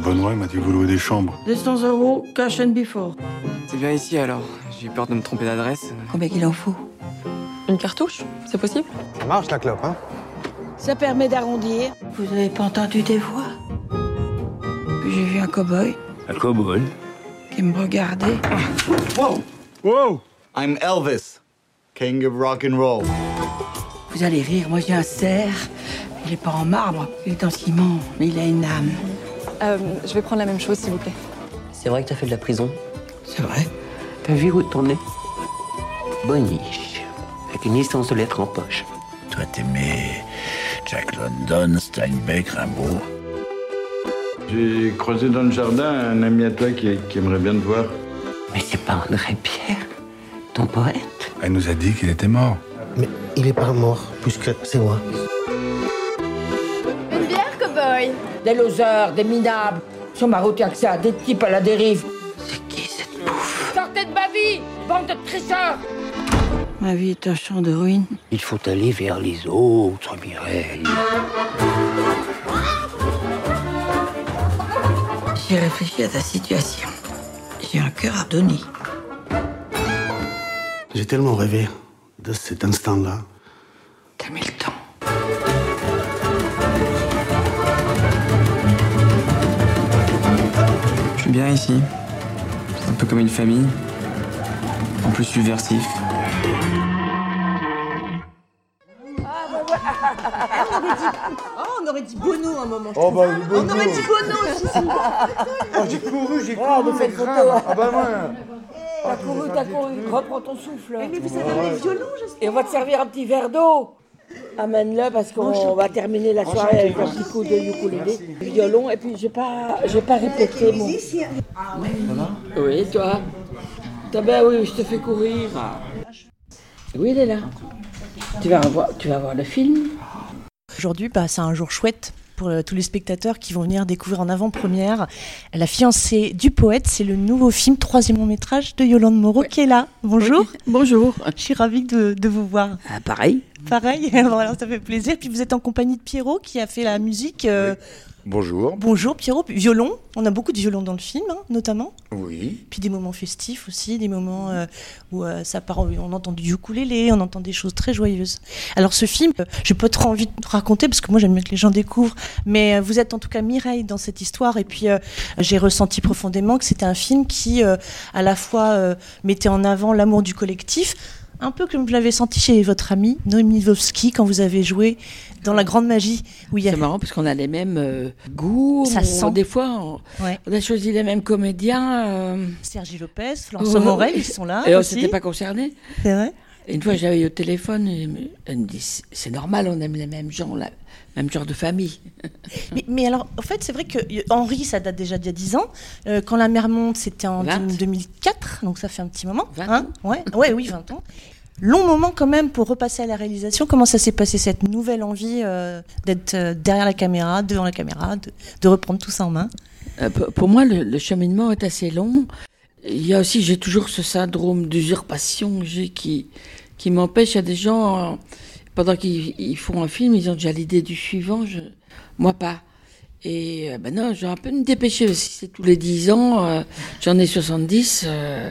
Benoît m'a dit que vous louez des chambres. 200 euros, cash and before. C'est bien ici alors. J'ai eu peur de me tromper d'adresse. Combien qu'il en faut Une cartouche C'est possible? Ça marche la clope, hein? Ça permet d'arrondir. Vous avez pas entendu des voix? Puis j'ai vu un cow-boy Un cow-boy qui me regardait. Wow I'm Elvis, king of rock and roll. Vous allez rire, moi j'ai un cerf. Il est pas en marbre, il est en ciment, mais il a une âme. Euh, Je vais prendre la même chose, s'il vous plaît. C'est vrai que t'as fait de la prison C'est vrai T'as vu où t'en es Boniche. Avec une licence de lettres en poche. Toi, t'aimais Jack London, Steinbeck, Rimbaud. J'ai croisé dans le jardin un ami à toi qui, qui aimerait bien te voir. Mais c'est pas André Pierre, ton poète. Elle nous a dit qu'il était mort. Mais il est pas mort, puisque c'est moi. Des losers, des minables. Sur ma route, il y a que ça, des types à la dérive. C'est qui cette bouffe Sortez de ma vie, bande de tricheurs Ma vie est un champ de ruines. Il faut aller vers les autres, Mireille. J'ai réfléchi à ta situation. J'ai un cœur à donner. J'ai tellement rêvé de cet instant-là. T'as mis le temps. Suis bien ici. C'est un peu comme une famille. En plus subversif. on aurait dit Bono un moment. Oh bah, On aurait dit Bono aussi. Oh, j'ai couru, j'ai Oh, me faites photo. Ah bah moi T'as couru, t'as couru. Reprends ton souffle. Mais vous savez les violons, j'espère. Et on va te servir un petit verre d'eau. Amène-le parce qu'on va terminer la soirée avec un petit coup de ukulélé, violon, et puis j'ai pas, j'ai pas répété mon. Oui, toi? T'as ben oui, je te fais courir. Oui, il est là. Tu vas voir, tu vas voir le film. Aujourd'hui, bah, c'est un jour chouette pour euh, tous les spectateurs qui vont venir découvrir en avant-première La fiancée du poète. C'est le nouveau film, troisième long métrage de Yolande Moreau qui est là. Bonjour. Bonjour. Je suis ravie de, de vous voir. Ah, pareil. Pareil, voilà, ça fait plaisir. Puis vous êtes en compagnie de Pierrot qui a fait la musique. euh, Bonjour. Bonjour Pierrot, violon. On a beaucoup de violon dans le film, hein, notamment. Oui. Puis des moments festifs aussi, des moments euh, où euh, ça part, on entend du ukulélé, on entend des choses très joyeuses. Alors ce film, euh, j'ai pas trop envie de raconter parce que moi j'aime bien que les gens découvrent, mais euh, vous êtes en tout cas Mireille dans cette histoire et puis euh, j'ai ressenti profondément que c'était un film qui à la fois mettait en avant l'amour du collectif, un peu comme vous l'avez senti chez votre ami Noémie Wovski quand vous avez joué dans La Grande Magie. A... C'est marrant parce qu'on a les mêmes euh, goûts. Ça on- sent. Des fois, on, Ouais. on a choisi les mêmes comédiens. euh, Sergi Lopez, Florence Morel, ils sont là. et on s'était pas concernés. C'est vrai Et une fois, j'avais eu au téléphone, elle me dit C'est- normal, on aime les mêmes gens, la même genre de famille. Mais, mais alors, en fait, c'est vrai que euh, Henri, ça date déjà d'il y a 10 ans. Euh, quand la mer monte, c'était en 20. 2004, donc ça fait un petit moment. 20 hein ouais, ouais, oui, 20 ans. Long moment quand même pour repasser à la réalisation. Comment ça s'est passé, cette nouvelle envie euh, d'être derrière la caméra, devant la caméra, de, de reprendre tout ça en main? Euh, pour moi, le, le cheminement est assez long. Il y a aussi, j'ai toujours ce syndrome d'usurpation qui, qui m'empêche. Il y a des gens, pendant qu'ils ils font un film, ils ont déjà l'idée du suivant, je, moi pas. Et euh, ben non, je vais un peu me dépêcher. Si c'est tous les 10 ans, euh, j'en ai 70, euh,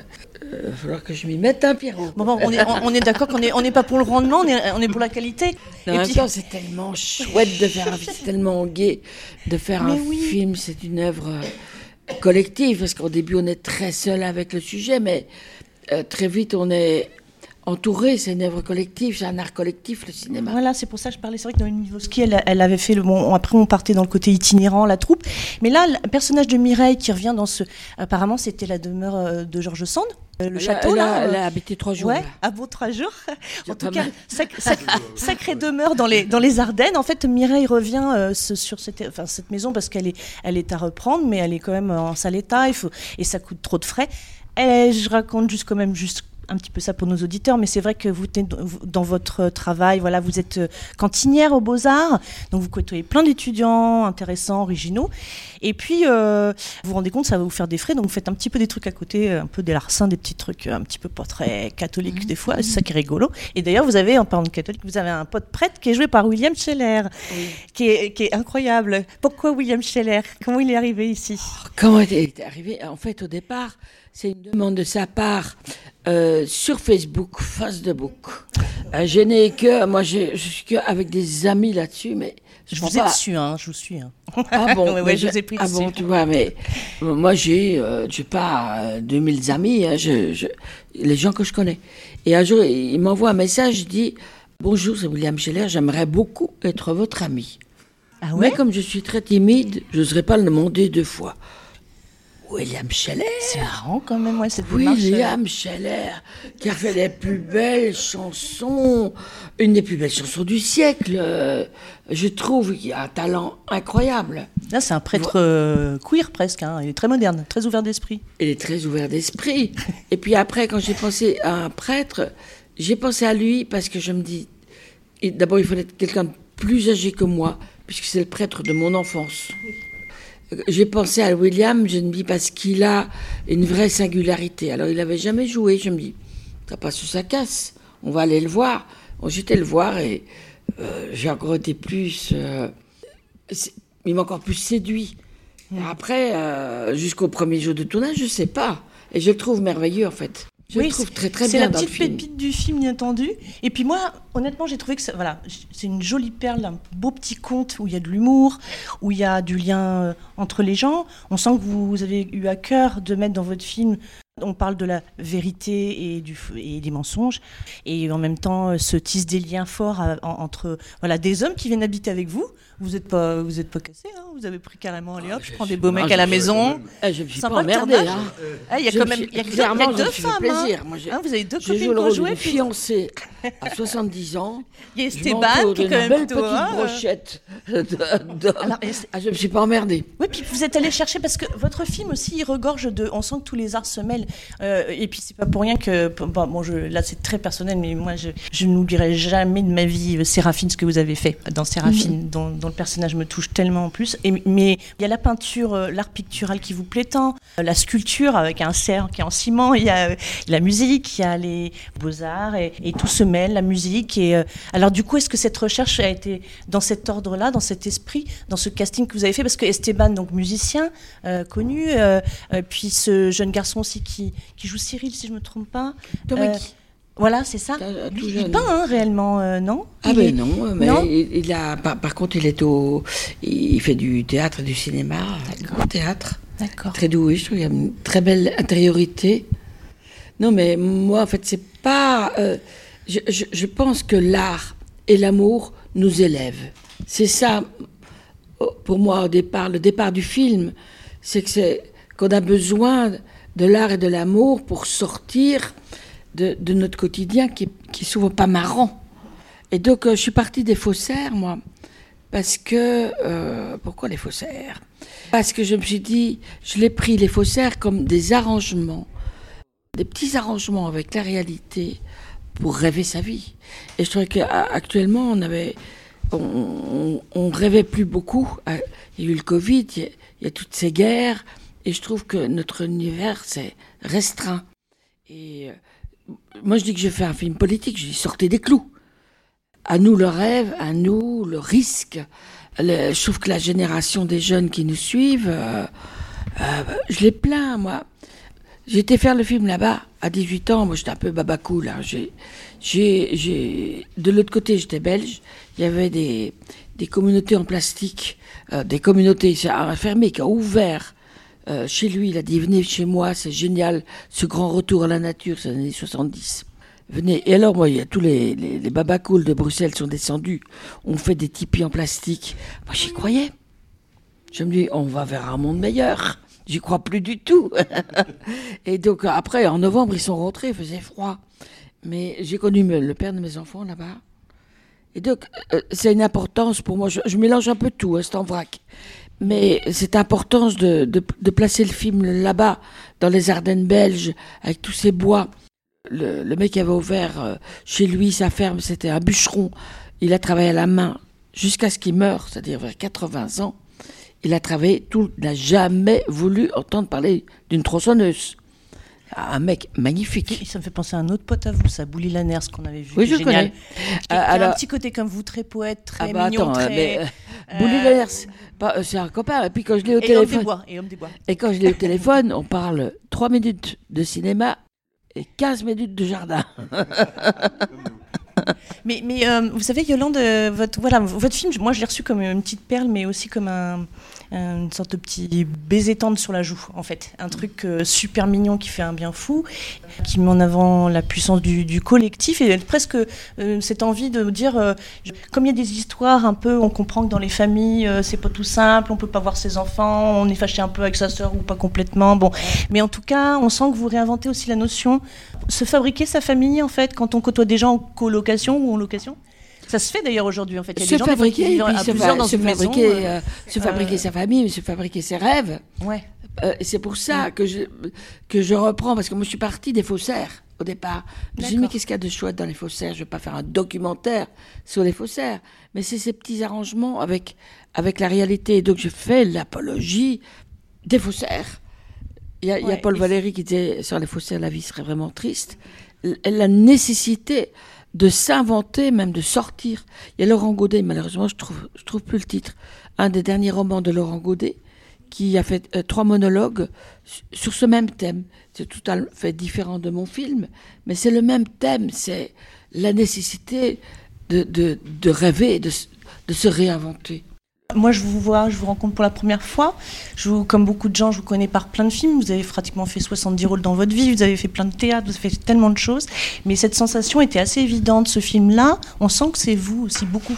euh, va falloir que je m'y mette un Pierrot. Bon, bon, on est, on, on est d'accord qu'on n'est on pas pour le rendement, on est, on est pour la qualité. En Et puis- c'est tellement chouette de faire un film, c'est tellement gai de faire Mais un oui. film, c'est une œuvre euh, collective, parce qu'au début, on est très seul avec le sujet, mais euh, très vite, on est entouré, c'est une œuvre collective, c'est un art collectif, le cinéma. Voilà, c'est pour ça que je parlais. C'est vrai que Noémie Mivoski, elle, elle avait fait le bon. Après, on partait dans le côté itinérant, la troupe. Mais là, le personnage de Mireille qui revient dans ce. Apparemment, c'était la demeure euh, de Georges Sand, euh, le château elle là. a, elle euh, a habité trois jours. Ouais, à vos trois jours. En tout cas, mal. sac- sac- sacrée demeure dans les, dans les Ardennes. En fait, Mireille revient euh, ce- sur cette, enfin, cette maison parce qu'elle est, elle est à reprendre, mais elle est quand même en sale état il faut, et ça coûte trop de frais. Et je raconte juste quand même juste un petit peu ça pour nos auditeurs, mais c'est vrai que vous, dans votre travail, voilà, vous êtes euh, cantinière aux Beaux-Arts, donc vous côtoyez plein d'étudiants intéressants, originaux. Et puis, euh, vous vous rendez compte, ça va vous faire des frais, donc vous faites un petit peu des trucs à côté, un peu des larcins, des petits trucs un petit peu pas très catholiques des fois, c'est ça qui est rigolo. Et d'ailleurs, vous avez, en parlant de catholique, vous avez un pote prêtre qui est joué par William Scheller, qui, est, qui, est, incroyable. Pourquoi William Scheller? Comment il est arrivé ici? Comment il est arrivé? En fait, au départ, c'est une demande de sa part euh, sur Facebook, Facebook. Euh, je n'ai que, moi, je, suis que avec des amis là-dessus, mais je, vous ai dessus, hein, je vous suis. Hein. Ah bon, ouais, je vous ai pris ah bon, tu vois, mais moi j'ai, euh, je sais pas, 2000 amis, hein, je, je, les gens que je connais. Et un jour, il m'envoie un message, il dit Bonjour, c'est William Scheller, j'aimerais beaucoup être votre ami. Ah ouais? Mais comme je suis très timide, je n'oserais pas le demander deux fois. William Scheller. C'est marrant quand même, ouais, cette William Scheller, qui a fait les plus belles chansons, une des plus belles chansons du siècle. Euh, je trouve qu'il a un talent incroyable. Là, c'est un prêtre euh, queer presque. Hein. Il est très moderne, très ouvert d'esprit. Il est très ouvert d'esprit. Et puis après, quand j'ai pensé à un prêtre, j'ai pensé à lui parce que je me dis, d'abord, il fallait être quelqu'un de plus âgé que moi, puisque c'est le prêtre de mon enfance. J'ai pensé à William, je me dis, parce qu'il a une vraie singularité. Alors, il n'avait jamais joué. Je me dis, ça passe sous sa casse. On va aller le voir. J'étais le voir et euh, j'ai encore été plus. Euh, il m'a encore plus séduit. Après, euh, jusqu'au premier jour de tournage, je ne sais pas. Et je le trouve merveilleux, en fait. Je oui, le trouve très très bien. C'est la petite pépite du film, bien entendu. Et puis moi, honnêtement, j'ai trouvé que voilà, c'est une jolie perle, un beau petit conte où il y a de l'humour, où il y a du lien euh, entre les gens. On sent que vous avez eu à cœur de mettre dans votre film on parle de la vérité et, du, et des mensonges, et en même temps euh, se tissent des liens forts euh, entre voilà, des hommes qui viennent habiter avec vous, vous n'êtes pas, vous êtes pas cassé, hein vous avez pris carrément, allez hop, ah, je prends des beaux mecs à la maison. Eh, je me suis pas emmerdé. Hein. Ah, il y a quand même, il y a, clairement, deux femmes. Plaisir. Hein. Moi, hein, vous avez deux copines qui ont joué. fiancée à 70 ans. Il y a Esteban qui est quand même belle petite hein. brochette. ah, je me suis pas emmerdé. Oui, puis vous êtes allé chercher parce que votre film aussi, il regorge de, on sent que tous les arts se mêlent. Euh, et puis c'est pas pour rien que, bon, je, là c'est très personnel, mais moi je, je n'oublierai jamais de ma vie euh, Séraphine ce que vous avez fait dans Séraphine, dont, dont le personnage me touche tellement en plus. Et, mais il y a la peinture, euh, l'art pictural qui vous plaît tant, la sculpture avec un cerf qui est en ciment, il y a la musique, il y a les beaux-arts et, tout se mêle, la musique. Et, alors du coup, est-ce que cette recherche a été dans cet ordre-là, dans cet esprit, dans ce casting que vous avez fait? Parce que Esteban, donc musicien connu, puis ce jeune garçon aussi qui, qui joue Cyril, si je ne me trompe pas. Voilà, c'est ça. il peint hein, réellement, euh, non? Ah ben non, mais Il, a, par, contre, il est au, il fait du théâtre et du cinéma, grand théâtre. D'accord. Très doué, je trouve. Il a une très belle intériorité. Non, mais moi, en fait, c'est pas. Euh, je, je, pense que l'art et l'amour nous élèvent. C'est ça, pour moi, au départ, le départ du film, c'est que c'est qu'on a besoin de l'art et de l'amour pour sortir de, notre quotidien qui, qui est souvent pas marrant. Et donc, euh, je suis partie des faussaires, moi. Parce que. Euh, pourquoi les faussaires? Parce que je me suis dit, je l'ai pris les faussaires comme des arrangements, des petits arrangements avec la réalité pour rêver sa vie. Et je trouvais qu'actuellement, on avait. On, on, rêvait plus beaucoup. Euh, il y a eu le Covid, il y a toutes ces guerres, et je trouve que notre univers, c'est restreint. Et moi je dis que je fais un film politique, je dis sortez des clous. À nous le rêve, à nous le risque. je trouve que la génération des jeunes qui nous suivent, euh, euh, je les plains, moi. J'étais faire le film là-bas à 18 ans, moi j'étais un peu babacou là. J'ai, j'ai, De l'autre côté, j'étais belge, il y avait des, communautés en plastique, euh, des communautés fermées qui ont ouvert euh, chez lui, il a dit venez chez moi, c'est génial, ce grand retour à la nature, c'est les années 70. Venez. Et alors, moi, il y a tous les, les, les babacools de Bruxelles sont descendus, on fait des tipis en plastique. Moi, j'y croyais. Je me dis, on va vers un monde meilleur. J'y crois plus du tout. et donc, après, en novembre, ils sont rentrés, il faisait froid. Mais j'ai connu le père de mes enfants là-bas. Et donc, euh, c'est une importance pour moi. Je, mélange un peu tout, hein, c'est en vrac. Mais cette importance de, de, placer le film là-bas, dans les Ardennes belges, avec tous ces bois, Le, le mec qui avait ouvert euh, chez lui sa ferme, c'était un bûcheron. Il a travaillé à la main jusqu'à ce qu'il meure, c'est-à-dire vers 80 ans. Il a travaillé tout, n'a jamais voulu entendre parler d'une tronçonneuse. Un mec magnifique. Ça me fait penser à un autre pote à vous, ça, Bouli Lanners, qu'on avait vu. Oui, je génial. connais. Qui, qui a alors- un petit côté comme vous, très poète, très Ah bah mignon, attends, très... mais, euh, euh, Bouli Lanners, pas- euh, c'est un copain. Et puis quand je l'ai au Et homme des téléphone, bois, et homme des bois. et quand je l'ai au téléphone, on parle 3 minutes de cinéma et 15 minutes de jardin. Mais, euh, vous savez, Yolande, euh, votre, film, moi je l'ai reçu comme une petite perle, mais aussi comme un, un- une sorte de petit baiser tendre sur la joue, en fait. Un truc euh, super mignon qui fait un bien fou, qui met en avant la puissance du, collectif et presque cette envie de dire, comme il y a des histoires un peu, on comprend que dans les familles, c'est pas tout simple, on peut pas voir ses enfants, on est fâché un peu avec sa sœur ou pas complètement. Bon, mais en tout cas, on sent que vous réinventez aussi la notion, se fabriquer sa famille, en fait, quand on côtoie des gens en colocation ou en location? Ça se fait d'ailleurs aujourd'hui, en fait. Il y a se des gens qui fabriquer, vivent à se, plusieurs fa- dans se une maison, fabriquer, euh, euh, se euh, fabriquer sa famille, mais se fabriquer ses rêves. Ouais. Euh, c'est pour ça que, je, que je reprends, parce que moi je suis partie des faussaires au départ. Je me suis dit, mais qu'est-ce qu'il y a de chouette dans les faussaires? Je ne vais pas faire un documentaire sur les faussaires, mais c'est ces petits arrangements avec, avec la réalité. Donc je fais l'apologie des faussaires. Il y a, il y a Ouais, Paul Valéry qui disait sur les faussaires, la vie serait vraiment triste. La nécessité de s'inventer, même de sortir. Il y a Laurent Godet, malheureusement, je trouve, je trouve plus le titre. Un des derniers romans de Laurent Godet, qui a fait euh, trois monologues su- sur ce même thème. C'est tout à fait différent de mon film, mais c'est le même thème. C'est la nécessité de, de, de rêver, de, de se réinventer. Moi, je vous vois, je vous rencontre pour la première fois. Je vous, comme beaucoup de gens, je vous connais par plein de films. Vous avez pratiquement fait 70 rôles dans votre vie. Vous avez fait plein de théâtre. Vous avez fait tellement de choses. Mais cette sensation était assez évidente. Ce film-là, on sent que c'est vous aussi beaucoup.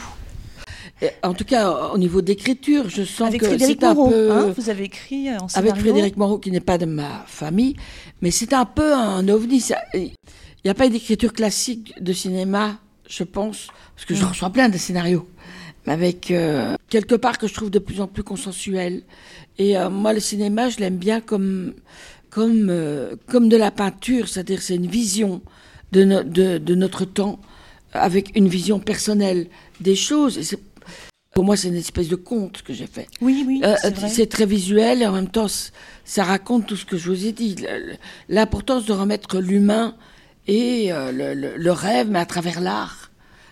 En tout cas, au niveau d'écriture, je sens Avec que Frédéric c'est un Moreau, peu... hein, vous avez écrit euh, en avec. Frédéric Moreau, qui n'est pas de ma famille, mais c'est un peu un ovni. Il n'y a pas d'écriture classique de cinéma, je pense, parce que je reçois plein de scénarios, avec euh, quelque part que je trouve de plus en plus consensuel. Et euh, moi, le cinéma, je l'aime bien comme comme euh, comme de la peinture, c'est-à-dire c'est une vision de, no- de de notre temps avec une vision personnelle des choses. Et pour moi, c'est une espèce de conte que j'ai fait. Oui, oui, Euh, c'est très visuel et en même temps, ça raconte tout ce que je vous ai dit. L'importance de remettre l'humain et euh, le, le- le rêve, mais à travers l'art.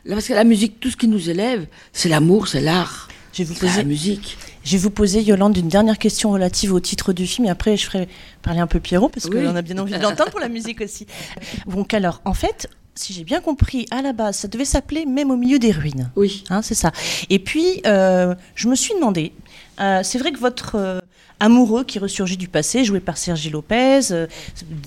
Parce que la musique, tout ce qui nous élève, c'est l'amour, c'est l'art. Je vais vous C'est la poser, musique. je vais vous poser, Yolande, une dernière question relative au titre du film. Et après, je ferai parler un peu Pierrot, parce Oui. qu'on a bien envie de l'entendre pour la musique aussi. Donc, alors, en fait, si j'ai bien compris, à la base, ça devait s'appeler Même au milieu des ruines. Oui. Hein, c'est ça. Et puis, euh, je me suis demandé, euh, c'est vrai que votre euh, amoureux qui ressurgit du passé, joué par Sergi Lopez, euh,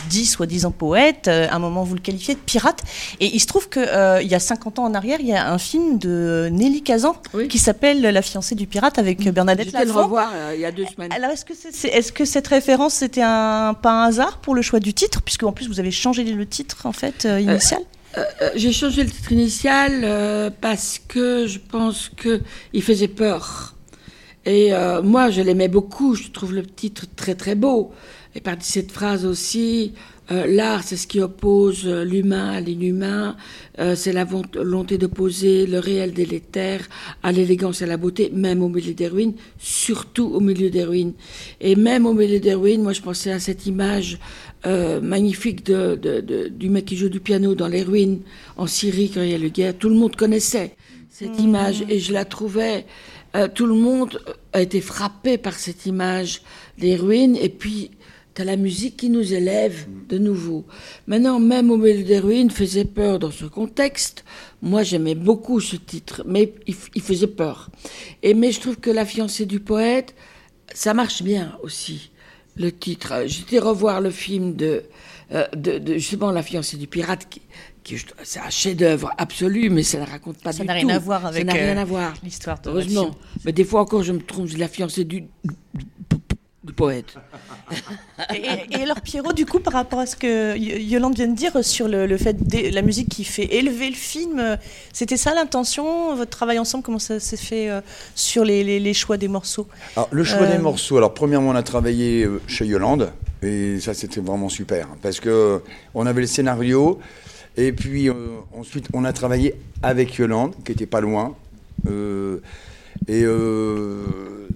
dit soi-disant poète, euh, à un moment vous le qualifiez de pirate, et il se trouve qu'il il y a 50 ans en arrière, il y a un film de Nelly Kazan Oui. qui s'appelle La fiancée du pirate avec Bernadette J'étais le Lafont. revoir euh, il y a deux semaines. Alors, est-ce que, cette référence, c'était un, pas un hasard pour le choix du titre, puisque en plus vous avez changé le titre en fait euh, initial Euh, J'ai changé le titre initial euh, parce que je pense que il faisait peur. Et euh, moi, je l'aimais beaucoup. Je trouve le titre très très beau. Et par cette phrase aussi, euh, l'art, c'est ce qui oppose euh, l'humain à l'inhumain. Euh, c'est la volonté d'opposer le réel délétère à l'élégance et à la beauté, même au milieu des ruines, surtout au milieu des ruines. Et même au milieu des ruines, moi, je pensais à cette image euh, magnifique de, de- de- du mec qui joue du piano dans les ruines en Syrie quand il y a la guerre. Tout le monde connaissait cette image et je la trouvais. Euh, tout le monde a été frappé par cette image des ruines et puis t'as la musique qui nous élève de nouveau. Maintenant, même au milieu des ruines faisait peur dans ce contexte. Moi, j'aimais beaucoup ce titre, mais il, faisait peur. Et mais je trouve que la fiancée du poète, ça marche bien aussi le titre. Euh, J'étais revoir le film de, euh, de, justement La fiancée du pirate, qui, c'est un chef-d'œuvre absolu, mais ça ne raconte pas Ça du n'a tout. rien à voir avec, Ça n'a rien euh, à voir. l'histoire de votre Heureusement. Mais des fois encore, je me trompe, c'est la fiancée du, du, du poète. Et, et alors Pierrot, du coup, par rapport à ce que Yolande vient de dire sur le, le fait de la musique qui fait élever le film, euh, c'était ça l'intention, votre travail ensemble, comment ça s'est fait euh, sur les, les- les choix des morceaux? Alors, le choix Euh, des morceaux. Alors, premièrement, on a travaillé euh, chez Yolande, Et ça, c'était vraiment super. Parce que on avait le scénario. Et puis euh, ensuite, on a travaillé avec Yolande, qui était pas loin. Euh, et euh,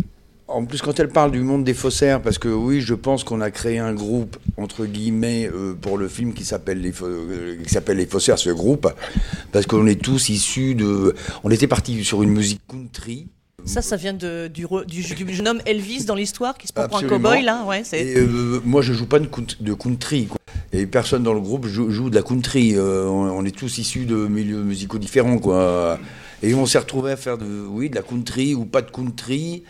en plus, quand elle parle du monde des faussaires, parce que oui, je pense qu'on a créé un groupe, entre guillemets, pour le film qui s'appelle les, qui s'appelle les Faussaires, ce groupe, parce qu'on est tous issus de. On était partis sur une musique country. Ça, ça vient de, du, du, du, jeune homme Elvis dans l'histoire qui se prend pour un cow-boy, là. Ouais, et, euh, moi, je joue pas de, de country. Et personne dans le groupe joue, joue de la country. Euh, on, on, est tous issus de milieux musicaux différents, quoi. Et on s'est retrouvés à faire de, oui, de la country ou pas de country.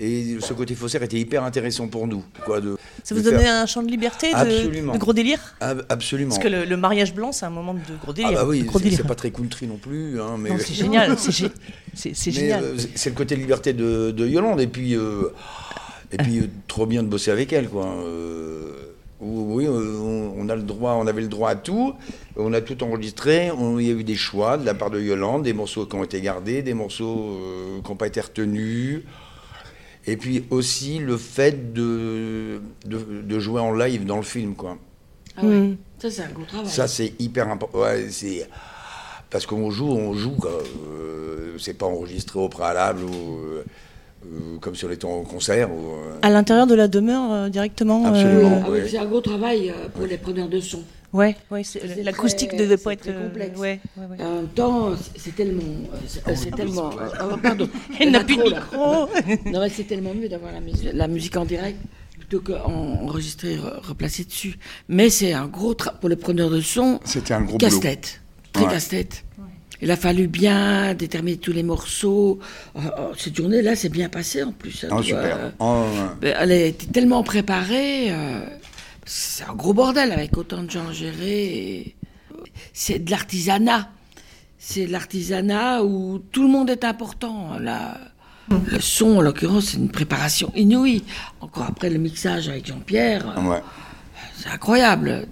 Et ce côté faussaire était hyper intéressant pour nous. Quoi, de, ça vous donnait un champ de liberté, de, de gros délire Absolument. Parce que le, le mariage blanc, c'est un moment de gros délire. Ah bah oui, c'est pas très country non plus. Hein, mais... c'est génial, c'est génial. Euh, c'est le côté liberté de, de, Yolande. Et puis, euh, et puis euh, trop bien de bosser avec elle. Quoi. Euh, oui, on, on, a le droit, on avait le droit à tout. On a tout enregistré. On, il y a eu des choix de la part de Yolande, des morceaux qui ont été gardés, des morceaux qui n'ont pas été retenus. Et puis aussi le fait de, de, de, jouer en live dans le film, quoi. Ah ouais. Mmh. Ça, c'est un gros travail. Ça, c'est hyper important. Ouais, c'est... Parce qu'on joue, on joue, euh, c'est pas enregistré au préalable ou euh, comme sur les temps au concert. Ou, euh... À l'intérieur de la demeure, euh, directement Absolument. Ah oui, c'est un gros travail pour les preneurs de son. Ouais, ouais l'acoustique ne pas être complexe. Ouais, ouais, ouais. En même temps, c'est tellement, c'est tellement. Oh, pardon. Elle n'a plus de micro. non, mais c'est tellement mieux d'avoir la, musique, la musique en direct plutôt qu'enregistrer, replacer dessus. Mais c'est un gros pour les preneurs de son. C'était un gros casse-tête, très casse-tête. Il a fallu bien déterminer tous les morceaux. Oh, oh, cette journée-là, c'est bien passé en plus. Oh, super. Oh, elle était tellement préparée. Euh, c'est un gros bordel avec autant de gens gérés. C'est de l'artisanat. C'est de l'artisanat où tout le monde est important. Là, le son, en l'occurrence, c'est une préparation inouïe. Encore après le mixage avec Jean-Pierre, ouais. c'est incroyable.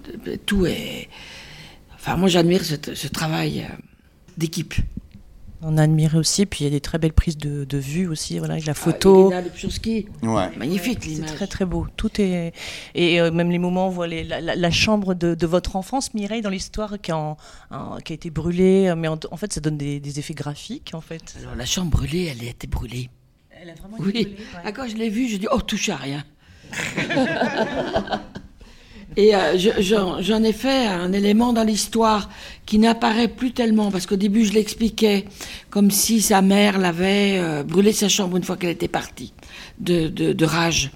Tout est. Enfin, moi, j'admire ce, ce, travail d'équipe. On a admiré aussi, puis il y a des très belles prises de, de vue aussi, voilà, avec la photo. Ah. Ouais. Magnifique l'image. C'est très très beau. Tout est et euh, même les moments où on voit les, la, la, la, chambre de, de, votre enfance, Mireille, dans l'histoire qui, en, en, qui a été brûlée, mais en, en, fait ça donne des, des, effets graphiques en fait. Alors la chambre brûlée, elle a été brûlée. Elle a vraiment oui. été brûlée. Ouais. Ah, quand je l'ai vue, je dis oh touche à rien. Et euh, j'en ai fait un élément dans l'histoire qui n'apparaît plus tellement, parce qu'au début je l'expliquais comme si sa mère l'avait euh, brûlé sa chambre une fois qu'elle était partie, de, de, de, rage.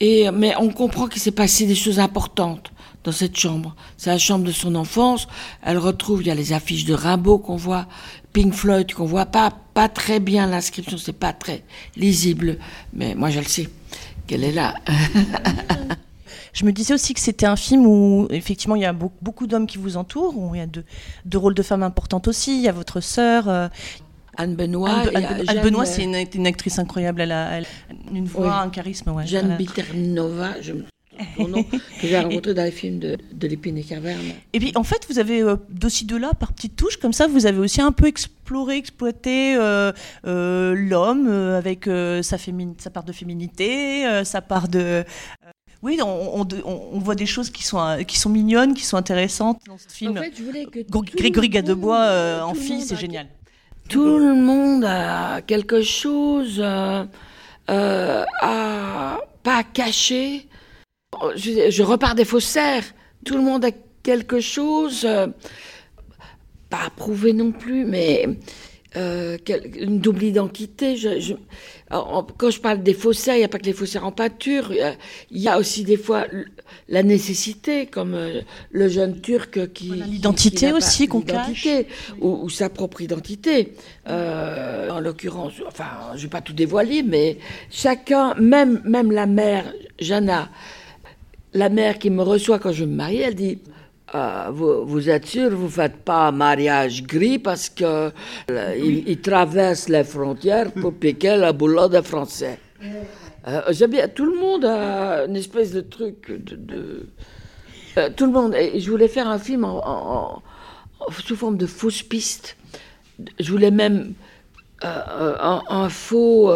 Et, mais on comprend qu'il s'est passé des choses importantes dans cette chambre. C'est la chambre de son enfance. Elle retrouve, il y a les affiches de Rimbaud qu'on voit, Pink Floyd qu'on voit pas, pas très bien l'inscription, c'est pas très lisible, mais moi je le sais qu'elle est là. Je me disais aussi que c'était un film où, effectivement, il y a beaucoup, d'hommes qui vous entourent, où il y a deux, deux, rôles de femmes importantes aussi. Il y a votre sœur. Euh, Anne Benoît. Anne, Anne, Anne Benoît, c'est une, une, actrice incroyable. Elle a, elle une voix, oui. un charisme. Ouais. Jeanne. Biternova, je me nom, que j'ai rencontré dans les films de, de Lépine et Caverne. Et puis, en fait, vous avez euh, d'aussi de là, par petites touches, comme ça, vous avez aussi un peu exploré, exploité euh, euh, l'homme avec sa, sa part de féminité, sa part de oui, on, on, on, voit des choses qui sont, qui sont mignonnes, qui sont intéressantes dans ce film. En fait, je voulais que Grégory Gadebois euh, en fille, c'est génial. Tout le monde a quelque chose euh, euh, à pas cacher. Je, je, repars des faussaires. Tout le monde a quelque chose, euh, pas à prouver non plus, mais euh, une double identité. Je, je, quand je parle des faussaires, il n'y a pas que les faussaires en peinture. Il y a aussi des fois la nécessité, comme euh, le jeune turc qui. Voilà, l'identité aussi qu'on cache. Ou, ou, sa propre identité. Euh, en l'occurrence, enfin, je ne vais pas tout dévoiler, mais chacun, même, même la mère, Jana, la mère qui me reçoit quand je me marie, elle dit euh, vous, vous, êtes sûr, vous ne faites pas un mariage gris parce que euh, il, il, traverse les frontières pour piquer la boulot des Français. Euh, bien. Tout le monde a une espèce de truc de. de euh, tout le monde. Et je voulais faire un film en, en, en, sous forme de fausse piste. Je voulais même un, un, faux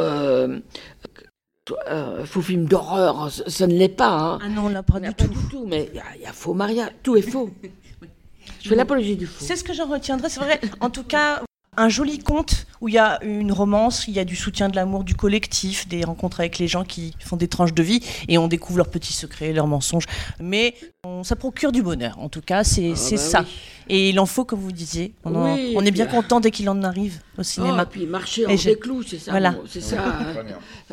euh, faux film d'horreur, ça, ça ne l'est pas. Hein. Ah non, là, pas du Pas tout. du tout, mais il y a- il y, a faux mariage, tout est faux. Je fais l'apologie du faux. C'est ce que j'en retiendrai, c'est vrai. En tout cas, un joli conte où il y a une romance, il y a du soutien de l'amour du collectif, des rencontres avec les gens qui font des tranches de vie et on découvre leurs petits secrets, leurs mensonges. Mais on- ça procure du bonheur. En tout cas, c'est Ah bah ça. oui. Et il en faut, comme vous disiez. On, en- Oui, on est bien puis- content dès qu'il en arrive au Oh, cinéma. et puis marcher hors Et des clous, c'est ça. Voilà. bon, c'est ça. hein.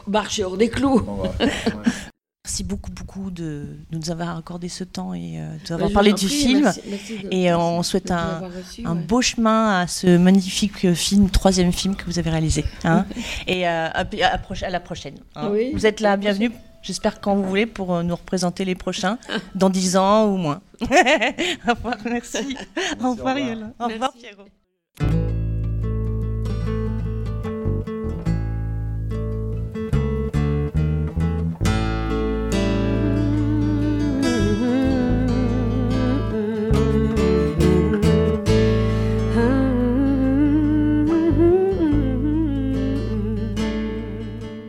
Marcher hors des clous. Merci beaucoup, beaucoup de, de nous avoir accordé ce temps et euh, Bah, d'avoir je parlé du prie, film. merci- merci de- et euh, on souhaite un, l'avoir reçu, un ouais. beau chemin à ce magnifique film, troisième film que vous avez réalisé. hein. et euh, à, à- à proche- à la prochaine. hein. Oui, vous êtes là, bienvenue. J'espère quand vous voulez pour euh, nous représenter les prochains, dans dix ans ou moins. au revoir, merci. au revoir, Yola. Au revoir, Pierrot.